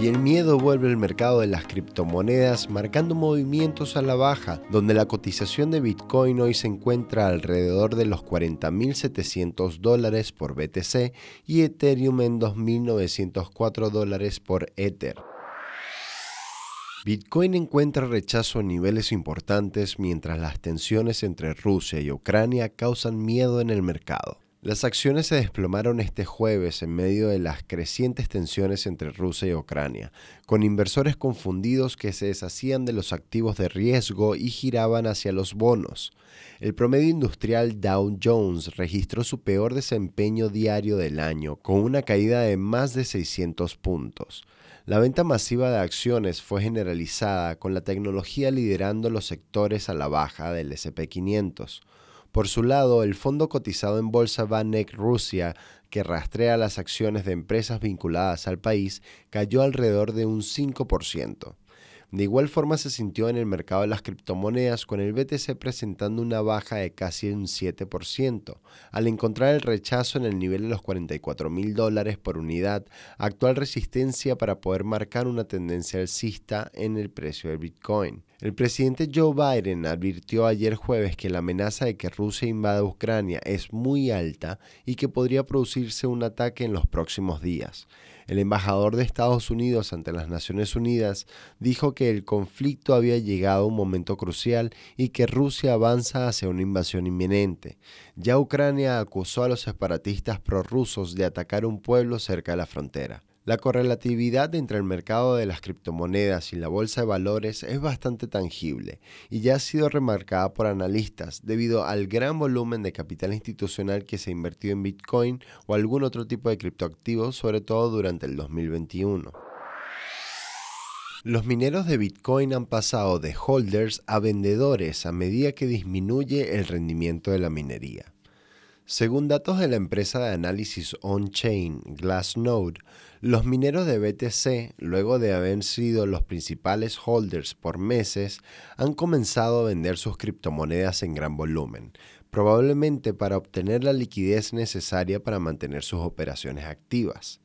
Y el miedo vuelve al mercado de las criptomonedas marcando movimientos a la baja, donde la cotización de Bitcoin hoy se encuentra alrededor de los 40.700 dólares por BTC y Ethereum en 2.904 dólares por Ether. Bitcoin encuentra rechazo a niveles importantes mientras las tensiones entre Rusia y Ucrania causan miedo en el mercado. Las acciones se desplomaron este jueves en medio de las crecientes tensiones entre Rusia y Ucrania, con inversores confundidos que se deshacían de los activos de riesgo y giraban hacia los bonos. El promedio industrial Dow Jones registró su peor desempeño diario del año, con una caída de más de 600 puntos. La venta masiva de acciones fue generalizada, con la tecnología liderando los sectores a la baja del SP500. Por su lado, el fondo cotizado en bolsa Vanek Rusia, que rastrea las acciones de empresas vinculadas al país, cayó alrededor de un 5%. De igual forma se sintió en el mercado de las criptomonedas con el BTC presentando una baja de casi un 7%, al encontrar el rechazo en el nivel de los 44 mil dólares por unidad, actual resistencia para poder marcar una tendencia alcista en el precio del Bitcoin. El presidente Joe Biden advirtió ayer jueves que la amenaza de que Rusia invada Ucrania es muy alta y que podría producirse un ataque en los próximos días. El embajador de Estados Unidos ante las Naciones Unidas dijo que el conflicto había llegado a un momento crucial y que Rusia avanza hacia una invasión inminente. Ya Ucrania acusó a los separatistas prorrusos de atacar un pueblo cerca de la frontera. La correlatividad entre el mercado de las criptomonedas y la bolsa de valores es bastante tangible y ya ha sido remarcada por analistas debido al gran volumen de capital institucional que se ha invertido en Bitcoin o algún otro tipo de criptoactivo, sobre todo durante el 2021. Los mineros de Bitcoin han pasado de holders a vendedores a medida que disminuye el rendimiento de la minería. Según datos de la empresa de análisis on-chain Glassnode, los mineros de BTC, luego de haber sido los principales holders por meses, han comenzado a vender sus criptomonedas en gran volumen, probablemente para obtener la liquidez necesaria para mantener sus operaciones activas.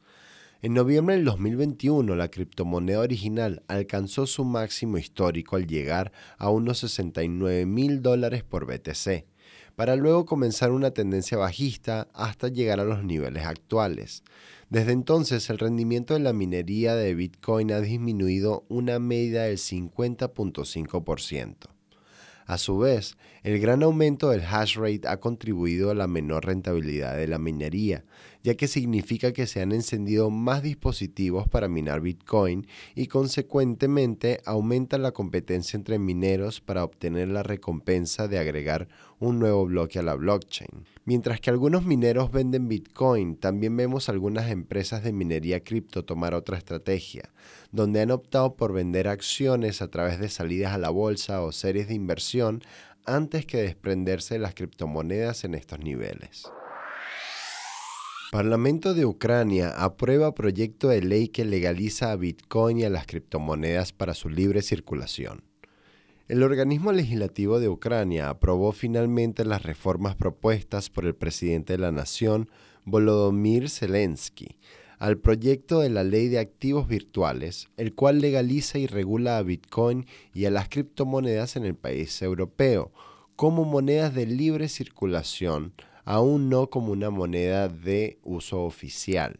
En noviembre del 2021, la criptomoneda original alcanzó su máximo histórico al llegar a unos 69 mil dólares por BTC para luego comenzar una tendencia bajista hasta llegar a los niveles actuales. Desde entonces, el rendimiento de la minería de Bitcoin ha disminuido una media del 50.5%. A su vez, el gran aumento del hash rate ha contribuido a la menor rentabilidad de la minería, ya que significa que se han encendido más dispositivos para minar Bitcoin y consecuentemente aumenta la competencia entre mineros para obtener la recompensa de agregar un nuevo bloque a la blockchain. Mientras que algunos mineros venden Bitcoin, también vemos algunas empresas de minería cripto tomar otra estrategia, donde han optado por vender acciones a través de salidas a la bolsa o series de inversión antes que desprenderse de las criptomonedas en estos niveles. Parlamento de Ucrania aprueba proyecto de ley que legaliza a Bitcoin y a las criptomonedas para su libre circulación. El organismo legislativo de Ucrania aprobó finalmente las reformas propuestas por el presidente de la nación, Volodymyr Zelensky, al proyecto de la ley de activos virtuales, el cual legaliza y regula a Bitcoin y a las criptomonedas en el país europeo como monedas de libre circulación, aún no como una moneda de uso oficial.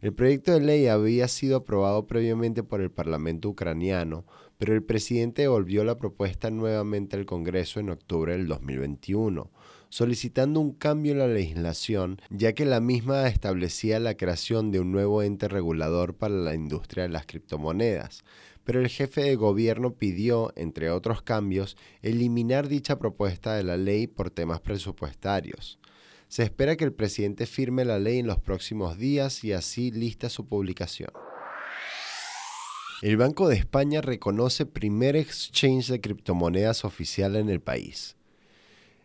El proyecto de ley había sido aprobado previamente por el Parlamento ucraniano, pero el presidente devolvió la propuesta nuevamente al Congreso en octubre del 2021, solicitando un cambio en la legislación, ya que la misma establecía la creación de un nuevo ente regulador para la industria de las criptomonedas. Pero el jefe de gobierno pidió, entre otros cambios, eliminar dicha propuesta de la ley por temas presupuestarios. Se espera que el presidente firme la ley en los próximos días y así lista su publicación. El Banco de España reconoce primer exchange de criptomonedas oficial en el país.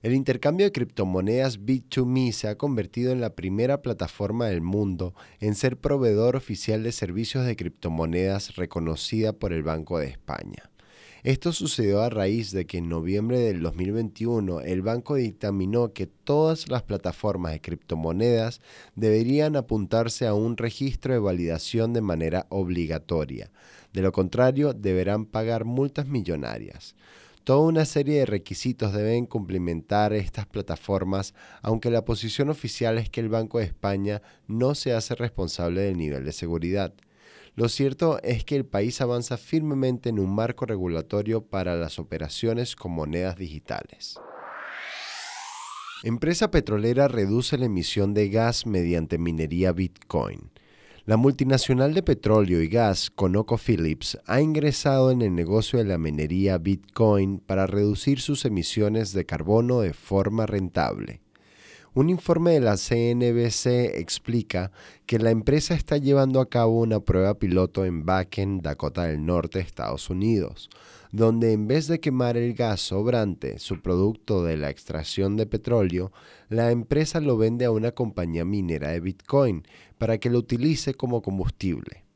El intercambio de criptomonedas Bit2Me se ha convertido en la primera plataforma del mundo en ser proveedor oficial de servicios de criptomonedas reconocida por el Banco de España. Esto sucedió a raíz de que en noviembre del 2021 el banco dictaminó que todas las plataformas de criptomonedas deberían apuntarse a un registro de validación de manera obligatoria. De lo contrario, deberán pagar multas millonarias. Toda una serie de requisitos deben cumplimentar estas plataformas, aunque la posición oficial es que el Banco de España no se hace responsable del nivel de seguridad. Lo cierto es que el país avanza firmemente en un marco regulatorio para las operaciones con monedas digitales. Empresa petrolera reduce la emisión de gas mediante minería Bitcoin. La multinacional de petróleo y gas ConocoPhillips ha ingresado en el negocio de la minería Bitcoin para reducir sus emisiones de carbono de forma rentable. Un informe de la CNBC explica que la empresa está llevando a cabo una prueba piloto en Bakken, Dakota del Norte, Estados Unidos, donde en vez de quemar el gas sobrante, su producto de la extracción de petróleo, la empresa lo vende a una compañía minera de Bitcoin para que lo utilice como combustible.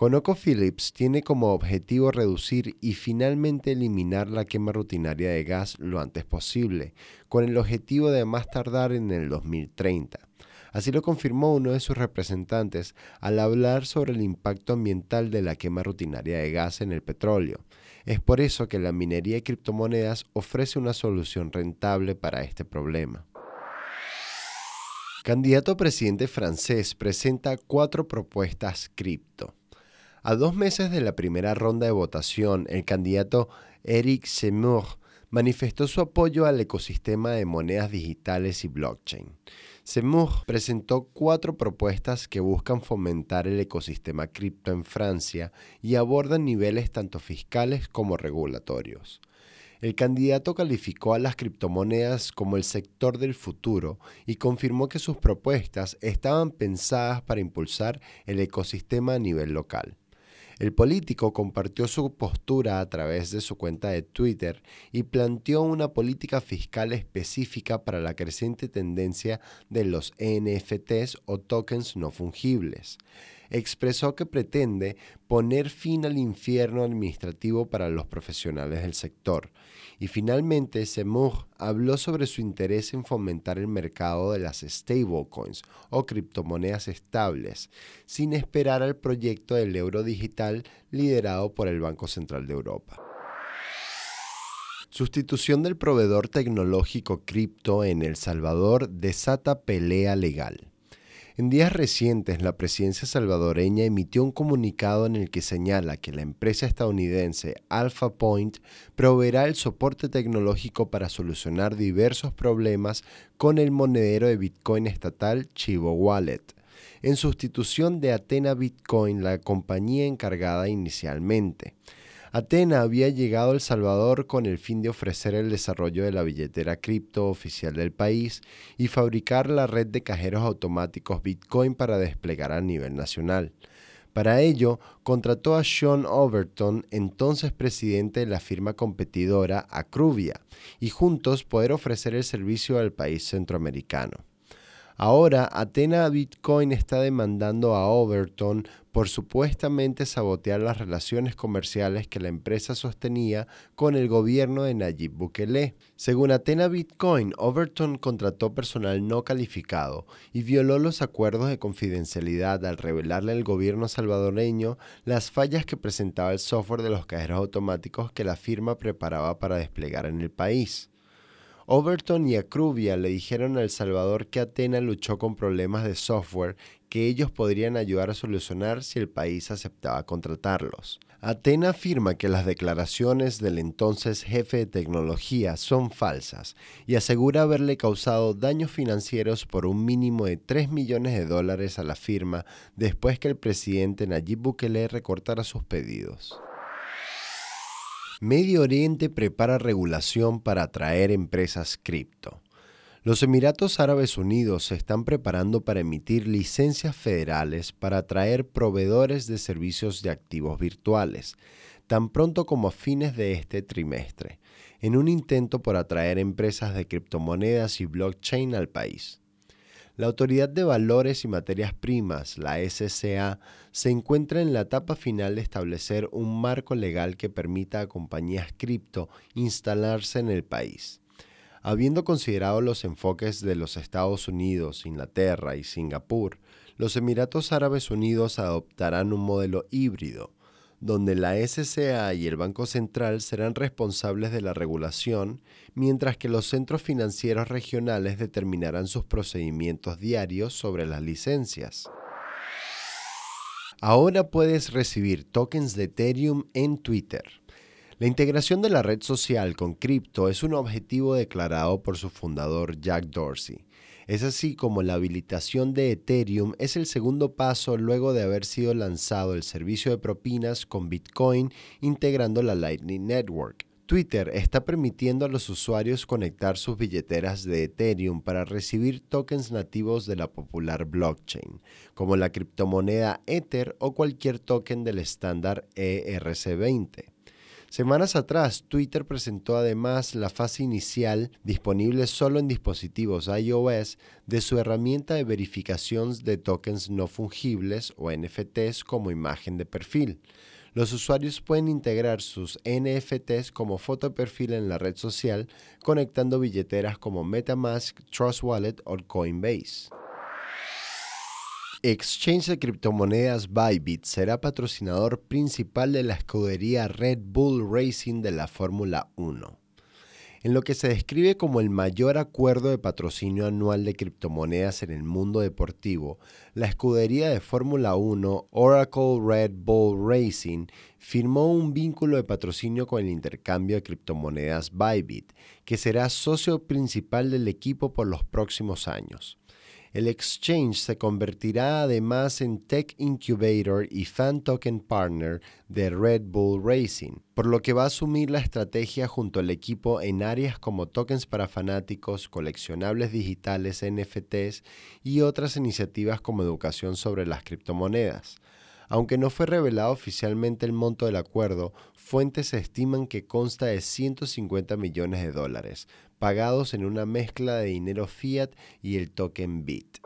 ConocoPhillips tiene como objetivo reducir y finalmente eliminar la quema rutinaria de gas lo antes posible, con el objetivo de más tardar en el 2030. Así lo confirmó uno de sus representantes al hablar sobre el impacto ambiental de la quema rutinaria de gas en el petróleo. Es por eso que la minería de criptomonedas ofrece una solución rentable para este problema. Candidato a presidente francés presenta cuatro propuestas cripto. A dos meses de la primera ronda de votación, el candidato Eric Zemmour manifestó su apoyo al ecosistema de monedas digitales y blockchain. Zemmour presentó cuatro propuestas que buscan fomentar el ecosistema cripto en Francia y abordan niveles tanto fiscales como regulatorios. El candidato calificó a las criptomonedas como el sector del futuro y confirmó que sus propuestas estaban pensadas para impulsar el ecosistema a nivel local. El político compartió su postura a través de su cuenta de Twitter y planteó una política fiscal específica para la creciente tendencia de los NFTs o tokens no fungibles expresó que pretende poner fin al infierno administrativo para los profesionales del sector. Y finalmente, Semur habló sobre su interés en fomentar el mercado de las stablecoins o criptomonedas estables, sin esperar al proyecto del euro digital liderado por el Banco Central de Europa. Sustitución del proveedor tecnológico cripto en El Salvador desata pelea legal. En días recientes, la presidencia salvadoreña emitió un comunicado en el que señala que la empresa estadounidense Alpha Point proveerá el soporte tecnológico para solucionar diversos problemas con el monedero de Bitcoin estatal Chivo Wallet, en sustitución de Athena Bitcoin, la compañía encargada inicialmente. Atena había llegado a El Salvador con el fin de ofrecer el desarrollo de la billetera cripto oficial del país y fabricar la red de cajeros automáticos Bitcoin para desplegar a nivel nacional. Para ello, contrató a Sean Overton, entonces presidente de la firma competidora Acruvia, y juntos poder ofrecer el servicio al país centroamericano. Ahora, Atena Bitcoin está demandando a Overton por supuestamente sabotear las relaciones comerciales que la empresa sostenía con el gobierno de Nayib Bukele. Según Atena Bitcoin, Overton contrató personal no calificado y violó los acuerdos de confidencialidad al revelarle al gobierno salvadoreño las fallas que presentaba el software de los cajeros automáticos que la firma preparaba para desplegar en el país. Overton y Acruvia le dijeron a El Salvador que Atena luchó con problemas de software que ellos podrían ayudar a solucionar si el país aceptaba contratarlos. Atena afirma que las declaraciones del entonces jefe de tecnología son falsas y asegura haberle causado daños financieros por un mínimo de 3 millones de dólares a la firma después que el presidente Nayib Bukele recortara sus pedidos. Medio Oriente prepara regulación para atraer empresas cripto. Los Emiratos Árabes Unidos se están preparando para emitir licencias federales para atraer proveedores de servicios de activos virtuales, tan pronto como a fines de este trimestre. en un intento por atraer empresas de criptomonedas y blockchain al país. La Autoridad de Valores y Materias Primas, la SCA, se encuentra en la etapa final de establecer un marco legal que permita a compañías cripto instalarse en el país. Habiendo considerado los enfoques de los Estados Unidos, Inglaterra y Singapur, los Emiratos Árabes Unidos adoptarán un modelo híbrido, donde la SCA y el Banco Central serán responsables de la regulación, mientras que los centros financieros regionales determinarán sus procedimientos diarios sobre las licencias. Ahora puedes recibir tokens de Ethereum en Twitter. La integración de la red social con cripto es un objetivo declarado por su fundador Jack Dorsey. Es así como la habilitación de Ethereum es el segundo paso luego de haber sido lanzado el servicio de propinas con Bitcoin integrando la Lightning Network. Twitter está permitiendo a los usuarios conectar sus billeteras de Ethereum para recibir tokens nativos de la popular blockchain, como la criptomoneda Ether o cualquier token del estándar ERC20. Semanas atrás, Twitter presentó además la fase inicial, disponible solo en dispositivos iOS, de su herramienta de verificación de tokens no fungibles o NFTs como imagen de perfil. Los usuarios pueden integrar sus NFTs como foto de perfil en la red social, conectando billeteras como MetaMask, Trust Wallet o Coinbase. Exchange de criptomonedas Bybit será patrocinador principal de la escudería Red Bull Racing de la Fórmula 1. En lo que se describe como el mayor acuerdo de patrocinio anual de criptomonedas en el mundo deportivo, la escudería de Fórmula 1 Oracle Red Bull Racing firmó un vínculo de patrocinio con el intercambio de criptomonedas Bybit, que será socio principal del equipo por los próximos años. El exchange se convertirá además en Tech Incubator y Fan Token Partner de Red Bull Racing, por lo que va a asumir la estrategia junto al equipo en áreas como tokens para fanáticos, coleccionables digitales, NFTs y otras iniciativas como educación sobre las criptomonedas. Aunque no fue revelado oficialmente el monto del acuerdo, fuentes estiman que consta de 150 millones de dólares, pagados en una mezcla de dinero fiat y el token BIT.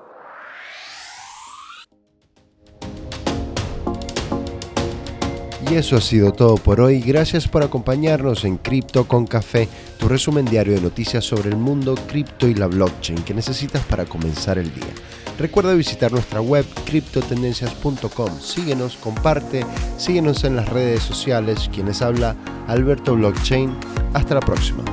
Y eso ha sido todo por hoy. Gracias por acompañarnos en Cripto con Café, tu resumen diario de noticias sobre el mundo cripto y la blockchain que necesitas para comenzar el día. Recuerda visitar nuestra web criptotendencias.com. Síguenos, comparte, síguenos en las redes sociales. Quienes habla Alberto Blockchain. Hasta la próxima.